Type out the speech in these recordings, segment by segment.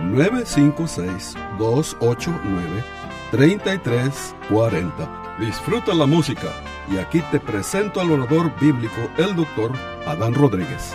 956-289-3340. Disfruta la música y aquí te presento al orador bíblico, el doctor Adán Rodríguez.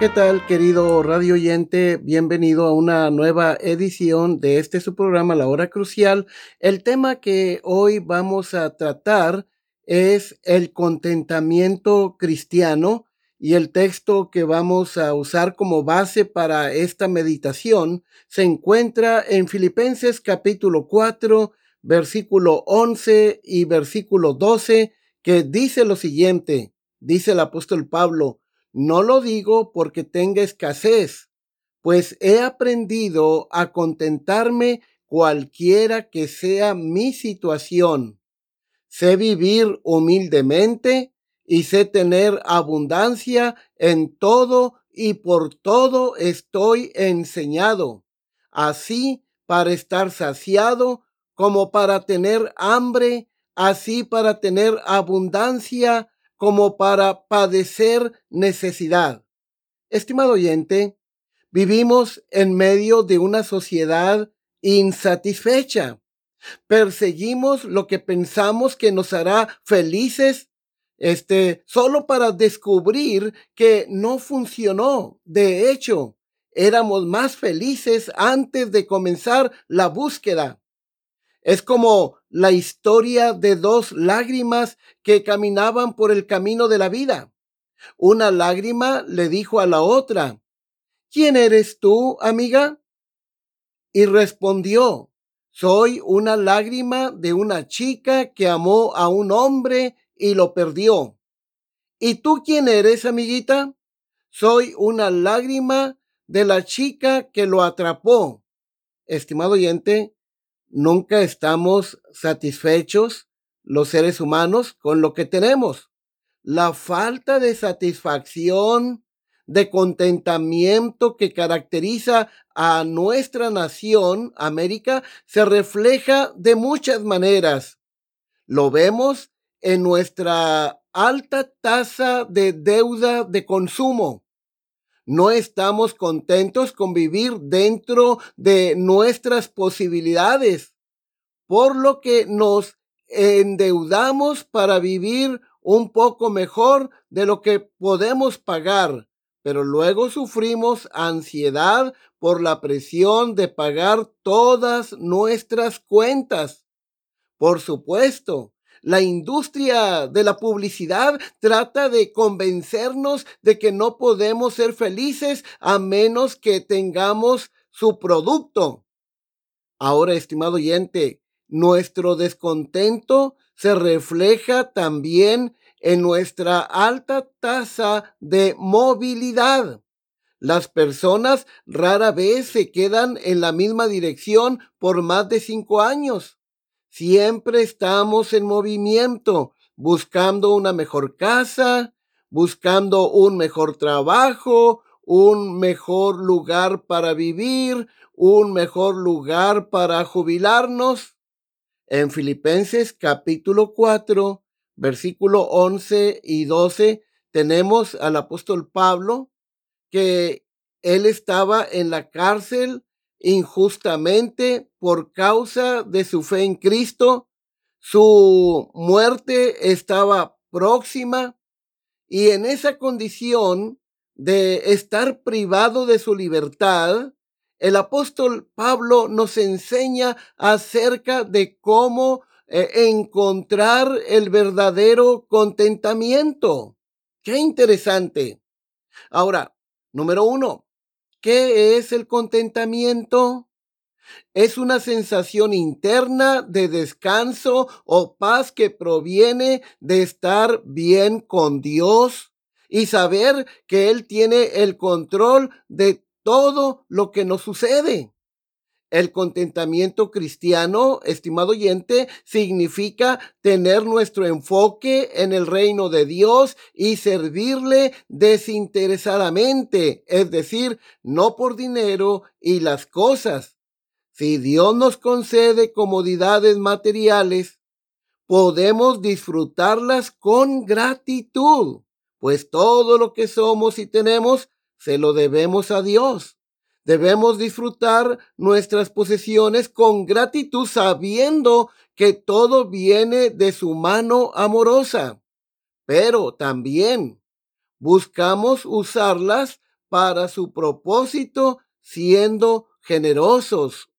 ¿Qué tal, querido radio oyente? Bienvenido a una nueva edición de este su programa, La Hora Crucial. El tema que hoy vamos a tratar es el contentamiento cristiano y el texto que vamos a usar como base para esta meditación se encuentra en Filipenses capítulo 4, versículo 11 y versículo 12, que dice lo siguiente, dice el apóstol Pablo, no lo digo porque tenga escasez, pues he aprendido a contentarme cualquiera que sea mi situación sé vivir humildemente y sé tener abundancia en todo y por todo estoy enseñado, así para estar saciado como para tener hambre, así para tener abundancia como para padecer necesidad. Estimado oyente, vivimos en medio de una sociedad insatisfecha Perseguimos lo que pensamos que nos hará felices, este, solo para descubrir que no funcionó. De hecho, éramos más felices antes de comenzar la búsqueda. Es como la historia de dos lágrimas que caminaban por el camino de la vida. Una lágrima le dijo a la otra, ¿quién eres tú, amiga? Y respondió, soy una lágrima de una chica que amó a un hombre y lo perdió. ¿Y tú quién eres, amiguita? Soy una lágrima de la chica que lo atrapó. Estimado oyente, nunca estamos satisfechos los seres humanos con lo que tenemos. La falta de satisfacción, de contentamiento que caracteriza a nuestra nación, América, se refleja de muchas maneras. Lo vemos en nuestra alta tasa de deuda de consumo. No estamos contentos con vivir dentro de nuestras posibilidades, por lo que nos endeudamos para vivir un poco mejor de lo que podemos pagar pero luego sufrimos ansiedad por la presión de pagar todas nuestras cuentas. Por supuesto, la industria de la publicidad trata de convencernos de que no podemos ser felices a menos que tengamos su producto. Ahora, estimado oyente, nuestro descontento se refleja también en nuestra alta tasa de movilidad. Las personas rara vez se quedan en la misma dirección por más de cinco años. Siempre estamos en movimiento, buscando una mejor casa, buscando un mejor trabajo, un mejor lugar para vivir, un mejor lugar para jubilarnos. En Filipenses capítulo 4, versículo 11 y 12, tenemos al apóstol Pablo que él estaba en la cárcel injustamente por causa de su fe en Cristo. Su muerte estaba próxima y en esa condición de estar privado de su libertad, el apóstol Pablo nos enseña acerca de cómo eh, encontrar el verdadero contentamiento. Qué interesante. Ahora, número uno, ¿qué es el contentamiento? Es una sensación interna de descanso o paz que proviene de estar bien con Dios y saber que Él tiene el control de todo lo que nos sucede. El contentamiento cristiano, estimado oyente, significa tener nuestro enfoque en el reino de Dios y servirle desinteresadamente, es decir, no por dinero y las cosas. Si Dios nos concede comodidades materiales, podemos disfrutarlas con gratitud, pues todo lo que somos y tenemos se lo debemos a Dios. Debemos disfrutar nuestras posesiones con gratitud sabiendo que todo viene de su mano amorosa. Pero también buscamos usarlas para su propósito siendo generosos.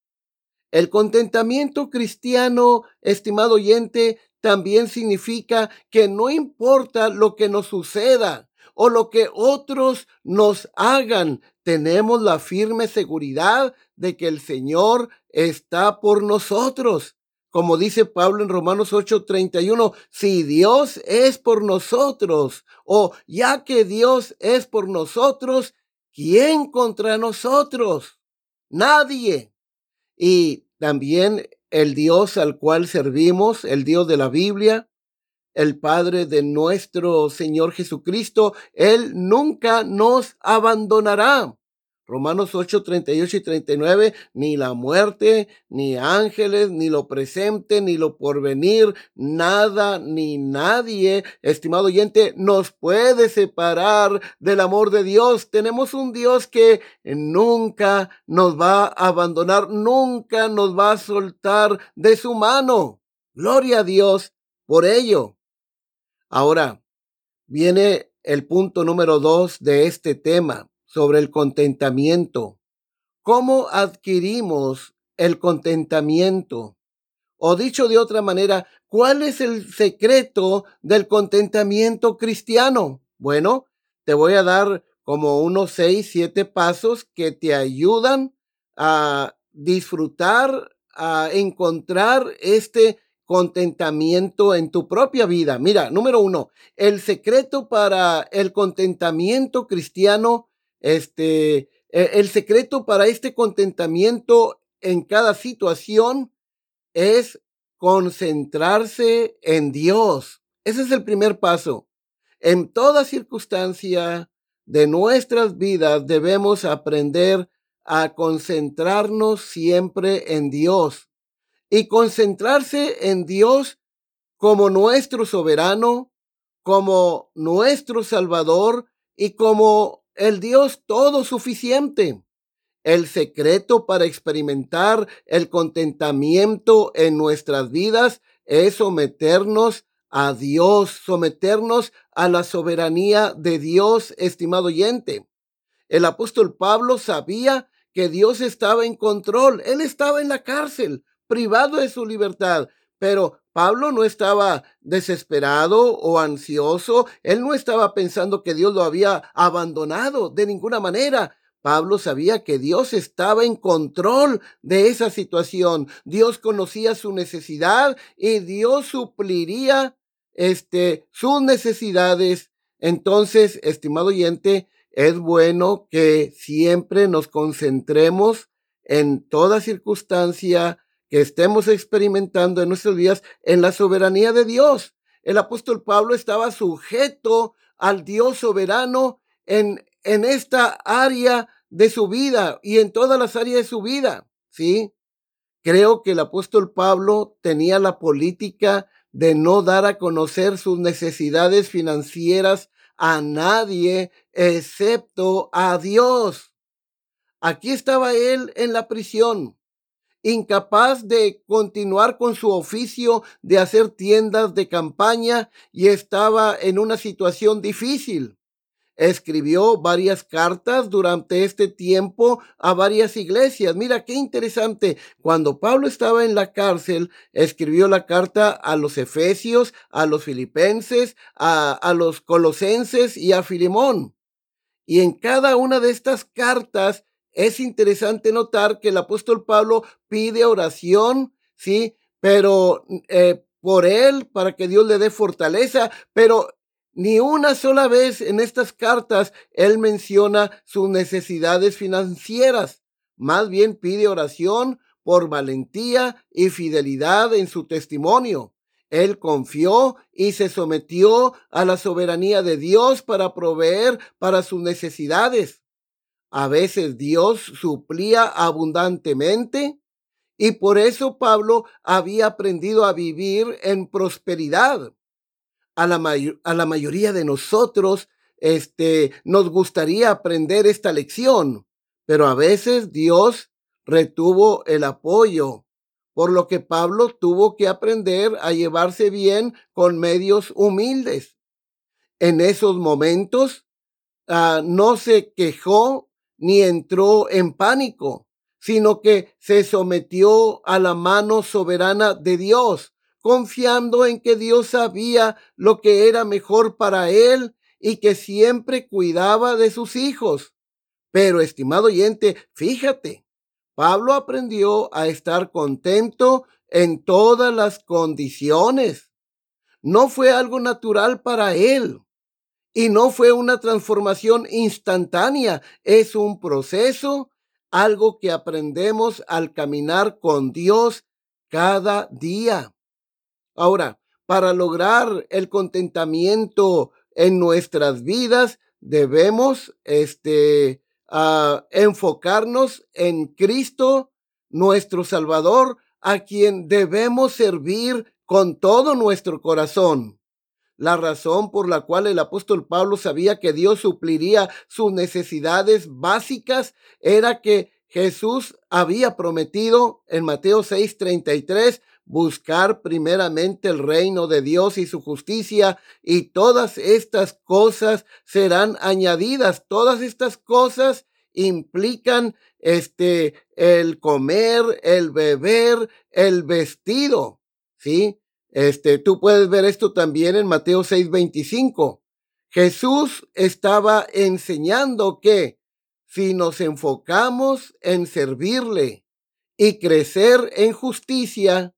El contentamiento cristiano, estimado oyente, también significa que no importa lo que nos suceda, o lo que otros nos hagan, tenemos la firme seguridad de que el Señor está por nosotros. Como dice Pablo en Romanos 8:31, si Dios es por nosotros, o ya que Dios es por nosotros, ¿quién contra nosotros? Nadie. Y también el Dios al cual servimos, el Dios de la Biblia, el Padre de nuestro Señor Jesucristo, Él nunca nos abandonará. Romanos 8, 38 y 39, ni la muerte, ni ángeles, ni lo presente, ni lo porvenir, nada, ni nadie, estimado oyente, nos puede separar del amor de Dios. Tenemos un Dios que nunca nos va a abandonar, nunca nos va a soltar de su mano. Gloria a Dios por ello. Ahora, viene el punto número dos de este tema sobre el contentamiento. ¿Cómo adquirimos el contentamiento? O dicho de otra manera, ¿cuál es el secreto del contentamiento cristiano? Bueno, te voy a dar como unos seis, siete pasos que te ayudan a disfrutar, a encontrar este contentamiento en tu propia vida. Mira, número uno, el secreto para el contentamiento cristiano, este, e, el secreto para este contentamiento en cada situación es concentrarse en Dios. Ese es el primer paso. En toda circunstancia de nuestras vidas debemos aprender a concentrarnos siempre en Dios y concentrarse en Dios como nuestro soberano, como nuestro Salvador y como el Dios todo suficiente. El secreto para experimentar el contentamiento en nuestras vidas es someternos a Dios, someternos a la soberanía de Dios, estimado oyente. El apóstol Pablo sabía que Dios estaba en control. Él estaba en la cárcel, privado de su libertad. Pero Pablo no estaba desesperado o ansioso, él no estaba pensando que Dios lo había abandonado de ninguna manera. Pablo sabía que Dios estaba en control de esa situación. Dios conocía su necesidad y Dios supliría este sus necesidades. Entonces, estimado oyente, es bueno que siempre nos concentremos en toda circunstancia que estemos experimentando en nuestros días en la soberanía de Dios. El apóstol Pablo estaba sujeto al Dios soberano en, en esta área de su vida y en todas las áreas de su vida. ¿Sí? Creo que el apóstol Pablo tenía la política de no dar a conocer sus necesidades financieras a nadie excepto a Dios. Aquí estaba él en la prisión incapaz de continuar con su oficio de hacer tiendas de campaña y estaba en una situación difícil. Escribió varias cartas durante este tiempo a varias iglesias. Mira qué interesante. Cuando Pablo estaba en la cárcel, escribió la carta a los efesios, a los filipenses, a, los colosenses y a Filemón. Y en cada una de estas cartas es interesante notar que el apóstol Pablo pide oración, ¿sí? Pero eh, por él, para que Dios le dé fortaleza, pero ni una sola vez en estas cartas él menciona sus necesidades financieras. Más bien pide oración por valentía y fidelidad en su testimonio. Él confió y se sometió a la soberanía de Dios para proveer para sus necesidades. A veces Dios suplía abundantemente y por eso Pablo había aprendido a vivir en prosperidad. A la, a la mayoría de nosotros este, nos gustaría aprender esta lección, pero a veces Dios retuvo el apoyo, por lo que Pablo tuvo que aprender a llevarse bien con medios humildes. En esos momentos ah, no se quejó ni entró en pánico, sino que se sometió a la mano soberana de Dios, confiando en que Dios sabía lo que era mejor para él y que siempre cuidaba de sus hijos. Pero, estimado oyente, fíjate, Pablo aprendió a estar contento en todas las condiciones. No fue algo natural para él y no fue una transformación instantánea, es un proceso, algo que aprendemos al caminar con Dios cada día. Ahora, para lograr el contentamiento en nuestras vidas, debemos este, a enfocarnos en Cristo, nuestro Salvador, a quien debemos servir con todo nuestro corazón. La razón por la cual el apóstol Pablo sabía que Dios supliría sus necesidades básicas era que Jesús había prometido en Mateo 6:33 buscar primeramente el reino de Dios y su justicia y todas estas cosas serán añadidas. Todas estas cosas implican este el comer, el beber, el vestido, ¿sí? Este, tú puedes ver esto también en Mateo 6:25. Jesús estaba enseñando que si nos enfocamos en servirle y crecer en justicia,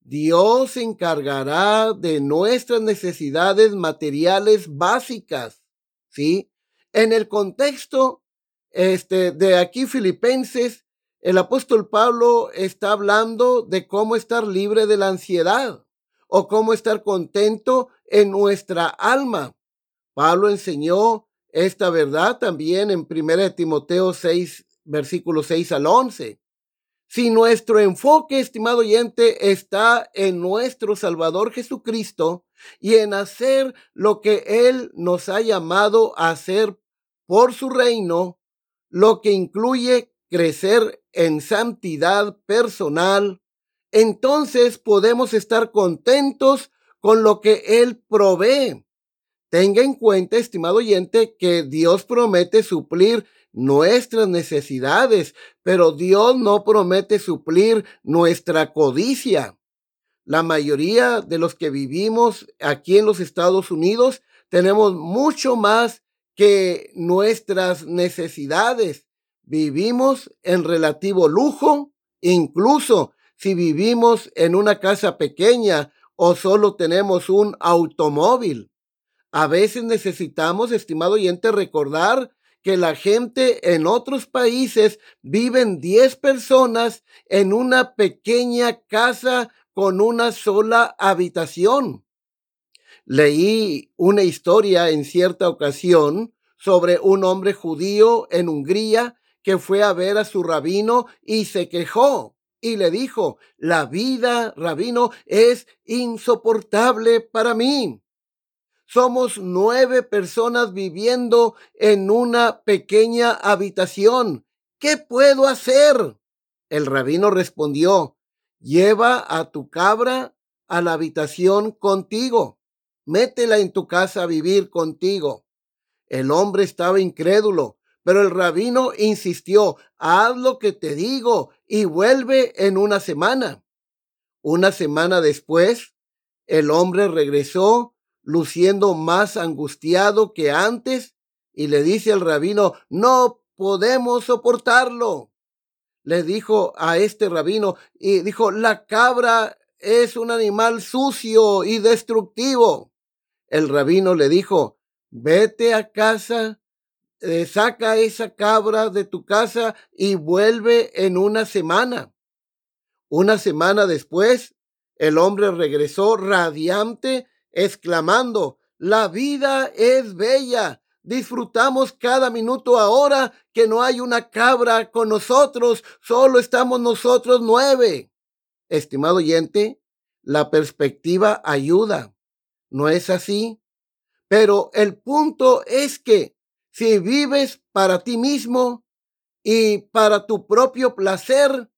Dios se encargará de nuestras necesidades materiales básicas, ¿sí? En el contexto este, de aquí Filipenses, el apóstol Pablo está hablando de cómo estar libre de la ansiedad o cómo estar contento en nuestra alma. Pablo enseñó esta verdad también en 1 Timoteo 6, versículos 6 al 11. Si nuestro enfoque, estimado oyente, está en nuestro Salvador Jesucristo y en hacer lo que Él nos ha llamado a hacer por su reino, lo que incluye crecer en santidad personal, entonces podemos estar contentos con lo que Él provee. Tenga en cuenta, estimado oyente, que Dios promete suplir nuestras necesidades, pero Dios no promete suplir nuestra codicia. La mayoría de los que vivimos aquí en los Estados Unidos tenemos mucho más que nuestras necesidades. Vivimos en relativo lujo, incluso si vivimos en una casa pequeña o solo tenemos un automóvil. A veces necesitamos, estimado oyente, recordar que la gente en otros países viven 10 personas en una pequeña casa con una sola habitación. Leí una historia en cierta ocasión sobre un hombre judío en Hungría que fue a ver a su rabino y se quejó y le dijo, la vida, rabino, es insoportable para mí. Somos nueve personas viviendo en una pequeña habitación. ¿Qué puedo hacer? El rabino respondió, lleva a tu cabra a la habitación contigo. Métela en tu casa a vivir contigo. El hombre estaba incrédulo, pero el rabino insistió, haz lo que te digo y vuelve en una semana. Una semana después, el hombre regresó luciendo más angustiado que antes, y le dice al rabino, no podemos soportarlo. Le dijo a este rabino y dijo, la cabra es un animal sucio y destructivo. El rabino le dijo, vete a casa, eh, saca esa cabra de tu casa y vuelve en una semana. Una semana después, el hombre regresó radiante, exclamando, la vida es bella. Disfrutamos cada minuto ahora que no hay una cabra con nosotros, solo estamos nosotros nueve. Estimado oyente, la perspectiva ayuda. ¿No es así? Pero el punto es que si vives para ti mismo y para tu propio placer,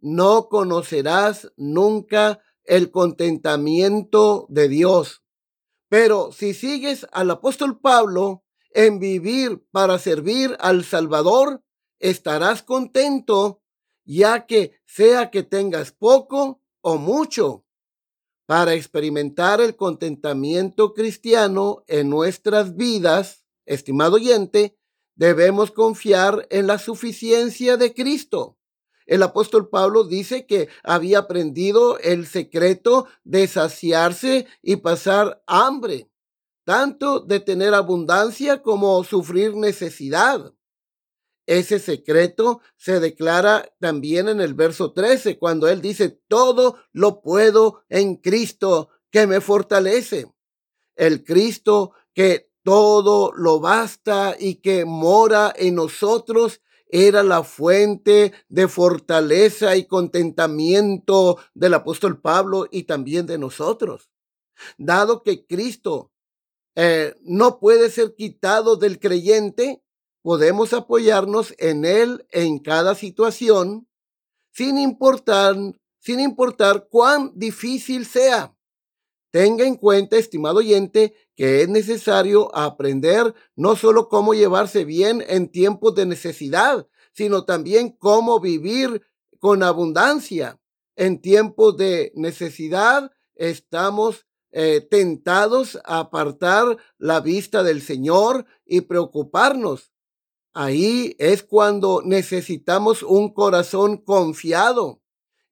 no conocerás nunca el contentamiento de Dios. Pero si sigues al apóstol Pablo en vivir para servir al Salvador, estarás contento, ya que sea que tengas poco o mucho. Para experimentar el contentamiento cristiano en nuestras vidas, estimado oyente, debemos confiar en la suficiencia de Cristo. El apóstol Pablo dice que había aprendido el secreto de saciarse y pasar hambre, tanto de tener abundancia como sufrir necesidad. Ese secreto se declara también en el verso 13, cuando él dice, todo lo puedo en Cristo que me fortalece. El Cristo que todo lo basta y que mora en nosotros era la fuente de fortaleza y contentamiento del apóstol Pablo y también de nosotros. Dado que Cristo eh, no puede ser quitado del creyente, podemos apoyarnos en él en cada situación, sin importar, sin importar cuán difícil sea. Tenga en cuenta, estimado oyente, que es necesario aprender no solo cómo llevarse bien en tiempos de necesidad, sino también cómo vivir con abundancia. En tiempos de necesidad estamos eh, tentados a apartar la vista del Señor y preocuparnos. Ahí es cuando necesitamos un corazón confiado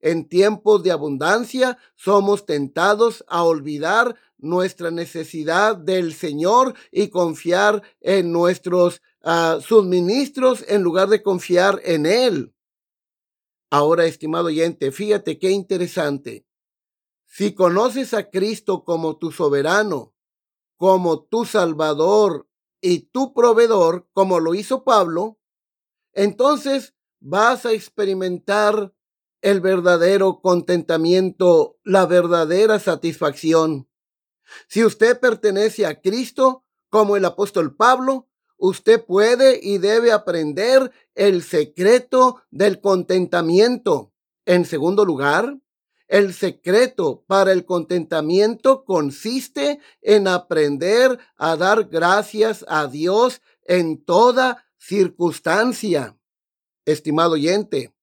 en tiempos de abundancia somos tentados a olvidar nuestra necesidad del Señor y confiar en nuestros uh, suministros en lugar de confiar en Él. Ahora, estimado oyente, fíjate qué interesante. Si conoces a Cristo como tu soberano, como tu salvador y tu proveedor, como lo hizo Pablo, entonces vas a experimentar el verdadero contentamiento, la verdadera satisfacción. Si usted pertenece a Cristo, como el apóstol Pablo, usted puede y debe aprender el secreto del contentamiento. En segundo lugar, el secreto para el contentamiento consiste en aprender a dar gracias a Dios en toda circunstancia. Estimado oyente,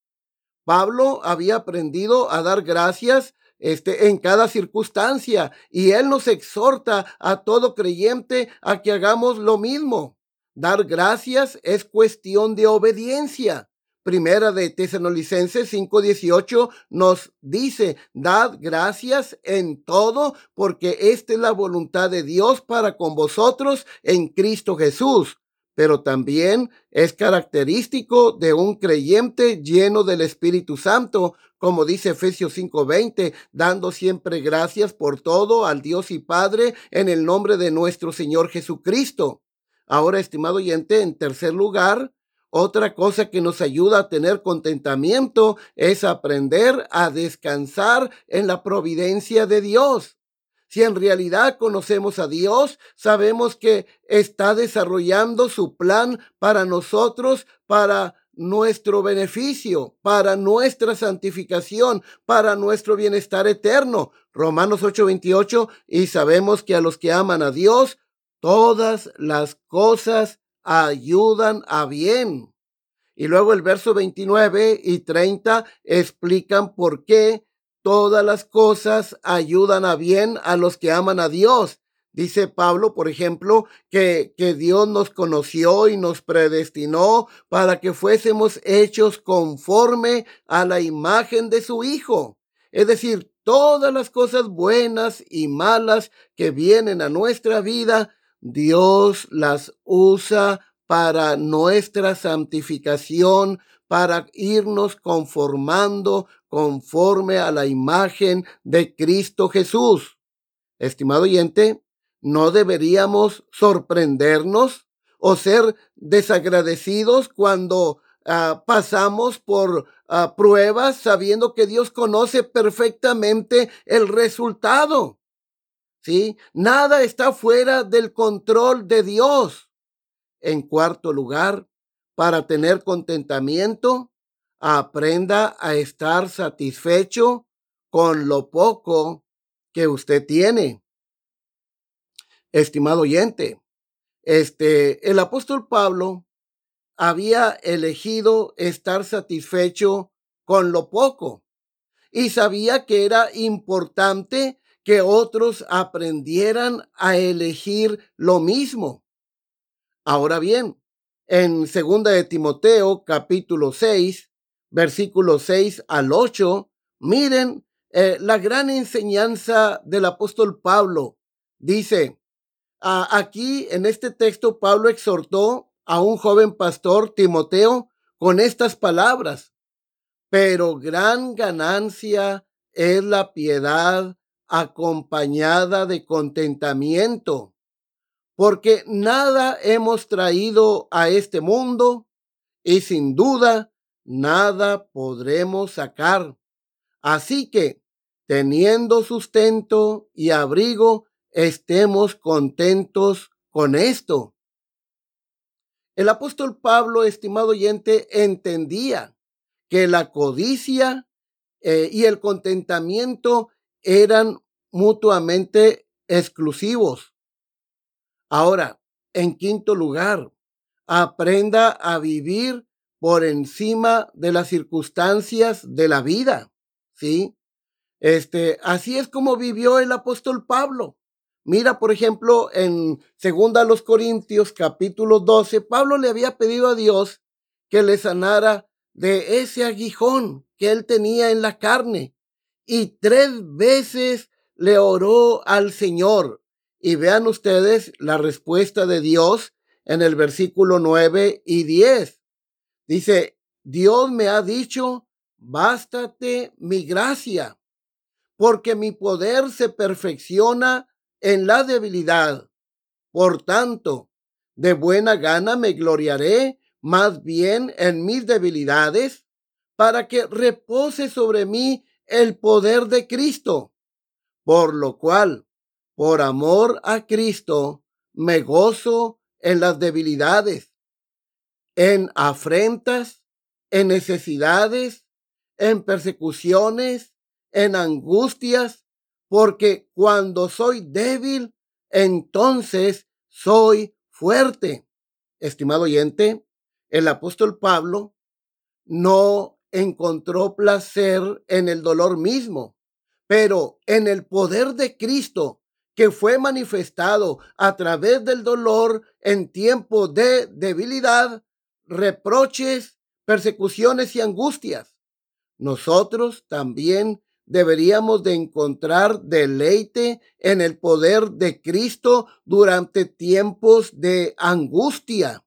Pablo había aprendido a dar gracias este, en cada circunstancia y él nos exhorta a todo creyente a que hagamos lo mismo. Dar gracias es cuestión de obediencia. Primera de Tesalonicenses 5:18 nos dice, dad gracias en todo, porque esta es la voluntad de Dios para con vosotros en Cristo Jesús pero también es característico de un creyente lleno del Espíritu Santo, como dice Efesios 5:20, dando siempre gracias por todo al Dios y Padre en el nombre de nuestro Señor Jesucristo. Ahora, estimado oyente, en tercer lugar, otra cosa que nos ayuda a tener contentamiento es aprender a descansar en la providencia de Dios. Si en realidad conocemos a Dios, sabemos que está desarrollando su plan para nosotros, para nuestro beneficio, para nuestra santificación, para nuestro bienestar eterno. Romanos 8:28, y sabemos que a los que aman a Dios, todas las cosas ayudan a bien. Y luego el verso 29 y 30 explican por qué Todas las cosas ayudan a bien a los que aman a Dios. Dice Pablo, por ejemplo, que, que Dios nos conoció y nos predestinó para que fuésemos hechos conforme a la imagen de su Hijo. Es decir, todas las cosas buenas y malas que vienen a nuestra vida, Dios las usa para nuestra santificación, para irnos conformando conforme a la imagen de Cristo Jesús. Estimado oyente, ¿no deberíamos sorprendernos o ser desagradecidos cuando ah, pasamos por ah, pruebas sabiendo que Dios conoce perfectamente el resultado? ¿Sí? Nada está fuera del control de Dios. En cuarto lugar, para tener contentamiento, aprenda a estar satisfecho con lo poco que usted tiene. Estimado oyente, este, el apóstol Pablo había elegido estar satisfecho con lo poco y sabía que era importante que otros aprendieran a elegir lo mismo. Ahora bien, en segunda de Timoteo capítulo 6, versículos 6 al 8, miren eh, la gran enseñanza del apóstol Pablo. Dice, aquí en este texto Pablo exhortó a un joven pastor, Timoteo, con estas palabras, pero gran ganancia es la piedad acompañada de contentamiento, porque nada hemos traído a este mundo y sin duda nada podremos sacar. Así que, teniendo sustento y abrigo, estemos contentos con esto. El apóstol Pablo, estimado oyente, entendía que la codicia eh, y el contentamiento eran mutuamente exclusivos. Ahora, en quinto lugar, aprenda a vivir por encima de las circunstancias de la vida. ¿Sí? Este, así es como vivió el apóstol Pablo. Mira, por ejemplo, en segunda los Corintios capítulo 12, Pablo le había pedido a Dios que le sanara de ese aguijón que él tenía en la carne. Y tres veces le oró al Señor. Y vean ustedes la respuesta de Dios en el versículo 9 y 10. Dice, Dios me ha dicho, bástate mi gracia, porque mi poder se perfecciona en la debilidad. Por tanto, de buena gana me gloriaré más bien en mis debilidades, para que repose sobre mí el poder de Cristo. Por lo cual, por amor a Cristo, me gozo en las debilidades, en afrentas, en necesidades, en persecuciones, en angustias, porque cuando soy débil, entonces soy fuerte. Estimado oyente, el apóstol Pablo no encontró placer en el dolor mismo, pero en el poder de Cristo que fue manifestado a través del dolor en tiempo de debilidad, reproches, persecuciones y angustias. Nosotros también deberíamos de encontrar deleite en el poder de Cristo durante tiempos de angustia.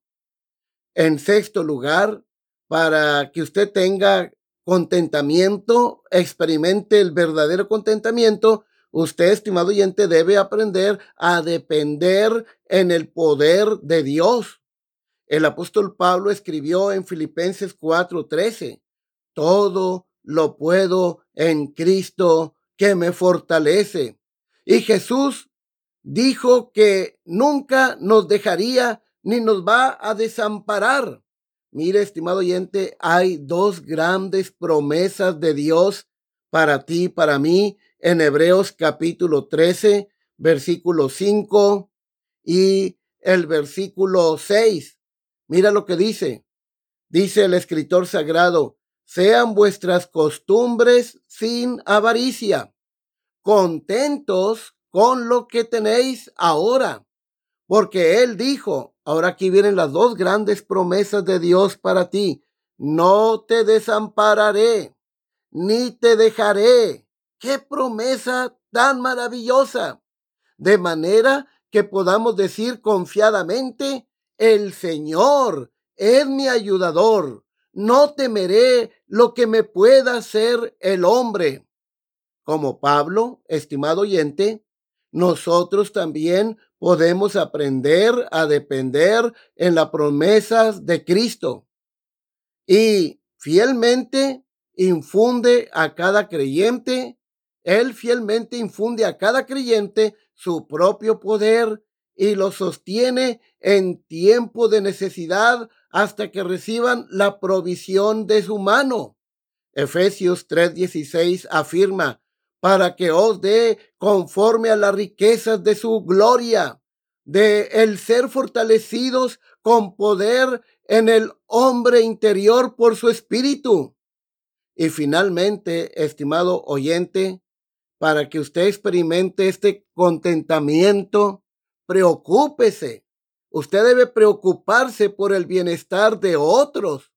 En sexto lugar, para que usted tenga contentamiento, experimente el verdadero contentamiento, usted, estimado oyente, debe aprender a depender en el poder de Dios. El apóstol Pablo escribió en Filipenses 4:13, todo lo puedo en Cristo que me fortalece. Y Jesús dijo que nunca nos dejaría ni nos va a desamparar. Mire, estimado oyente, hay dos grandes promesas de Dios para ti, para mí, en Hebreos capítulo 13, versículo 5 y el versículo 6. Mira lo que dice. Dice el escritor sagrado, sean vuestras costumbres sin avaricia, contentos con lo que tenéis ahora. Porque Él dijo, ahora aquí vienen las dos grandes promesas de Dios para ti. No te desampararé, ni te dejaré. ¡Qué promesa tan maravillosa! De manera que podamos decir confiadamente, el Señor es mi ayudador. No temeré lo que me pueda hacer el hombre. Como Pablo, estimado oyente, nosotros también podemos aprender a depender en las promesas de Cristo y fielmente infunde a cada creyente, Él fielmente infunde a cada creyente su propio poder y lo sostiene en tiempo de necesidad hasta que reciban la provisión de su mano. Efesios 3:16 afirma, para que os dé conforme a las riquezas de su gloria, de el ser fortalecidos con poder en el hombre interior por su espíritu. Y finalmente, estimado oyente, para que usted experimente este contentamiento, preocúpese. Usted debe preocuparse por el bienestar de otros.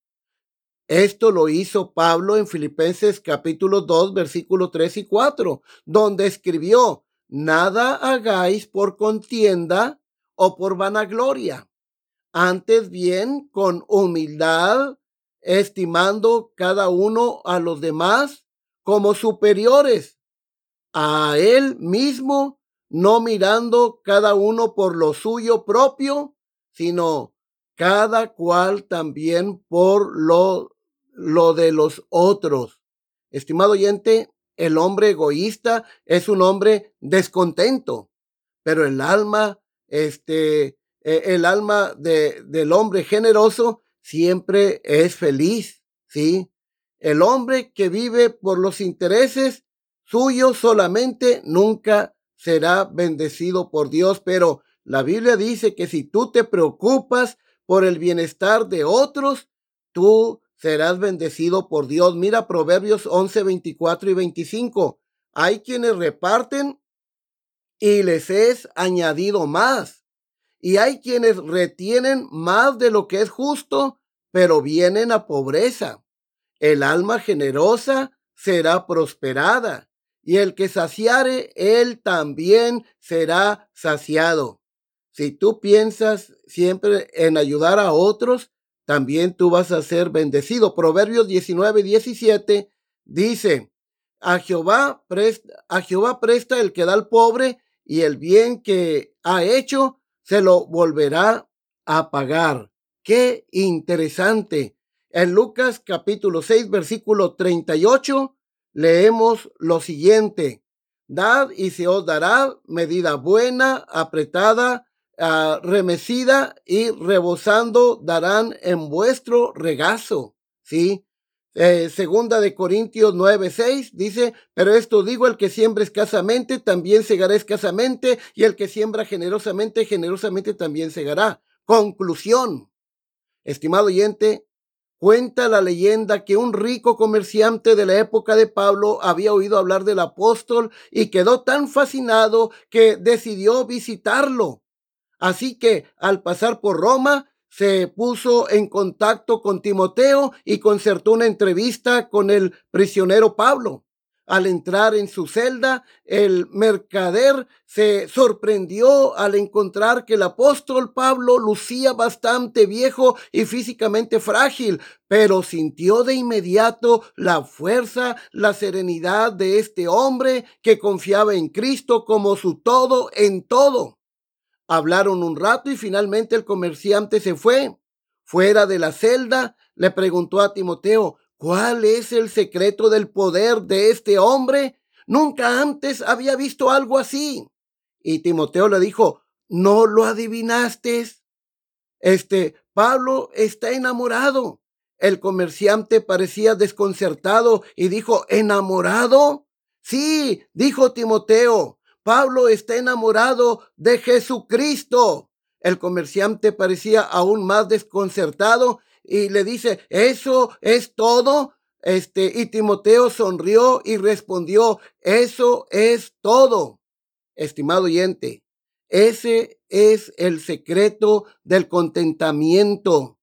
Esto lo hizo Pablo en Filipenses capítulo 2, versículo 3 y 4, donde escribió, nada hagáis por contienda o por vanagloria, antes bien con humildad, estimando cada uno a los demás como superiores a él mismo, no mirando cada uno por lo suyo propio, sino cada cual también por lo lo de los otros. Estimado oyente, el hombre egoísta es un hombre descontento, pero el alma, este, e, el alma de, del hombre generoso siempre es feliz, ¿sí? El hombre que vive por los intereses suyos solamente nunca será bendecido por Dios, pero la Biblia dice que si tú te preocupas por el bienestar de otros, tú serás bendecido por Dios. Mira Proverbios 11, 24 y 25. Hay quienes reparten y les es añadido más. Y hay quienes retienen más de lo que es justo, pero vienen a pobreza. El alma generosa será prosperada, y el que saciare, él también será saciado. Si tú piensas siempre en ayudar a otros, también tú vas a ser bendecido. Proverbios 19, 17 dice, a Jehová, presta, a Jehová presta el que da al pobre y el bien que ha hecho se lo volverá a pagar. Qué interesante. En Lucas capítulo 6, versículo 38, leemos lo siguiente. Dad y se os dará medida buena, apretada, Ah, remecida y rebosando darán en vuestro regazo. ¿Sí? Eh, segunda de Corintios 9, 6 dice, pero esto digo, el que siembra escasamente, también segará escasamente, y el que siembra generosamente, generosamente también segará. Conclusión. Estimado oyente, cuenta la leyenda que un rico comerciante de la época de Pablo había oído hablar del apóstol y quedó tan fascinado que decidió visitarlo. Así que al pasar por Roma, se puso en contacto con Timoteo y concertó una entrevista con el prisionero Pablo. Al entrar en su celda, el mercader se sorprendió al encontrar que el apóstol Pablo lucía bastante viejo y físicamente frágil, pero sintió de inmediato la fuerza, la serenidad de este hombre que confiaba en Cristo como su todo en todo. Hablaron un rato y finalmente el comerciante se fue. Fuera de la celda, le preguntó a Timoteo, ¿cuál es el secreto del poder de este hombre? Nunca antes había visto algo así. Y Timoteo le dijo, ¿no lo adivinaste? Este, Pablo está enamorado. El comerciante parecía desconcertado y dijo, ¿enamorado? Sí, dijo Timoteo, Pablo está enamorado de Jesucristo. El comerciante parecía aún más desconcertado y le dice, ¿eso es todo? Este, y Timoteo sonrió y respondió, eso es todo. estimado oyente, ese es el secreto del contentamiento.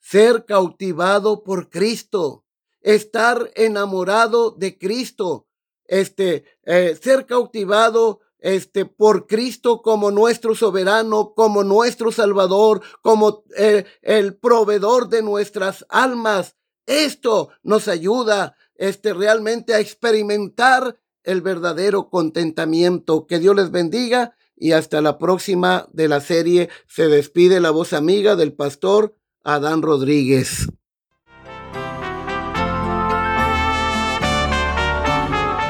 Ser cautivado por Cristo, estar enamorado de Cristo, este, eh, ser cautivado este, por Cristo como nuestro soberano, como nuestro Salvador, como eh, el proveedor de nuestras almas. Esto nos ayuda este, realmente a experimentar el verdadero contentamiento. Que Dios les bendiga y hasta la próxima de la serie se despide la voz amiga del pastor Adán Rodríguez.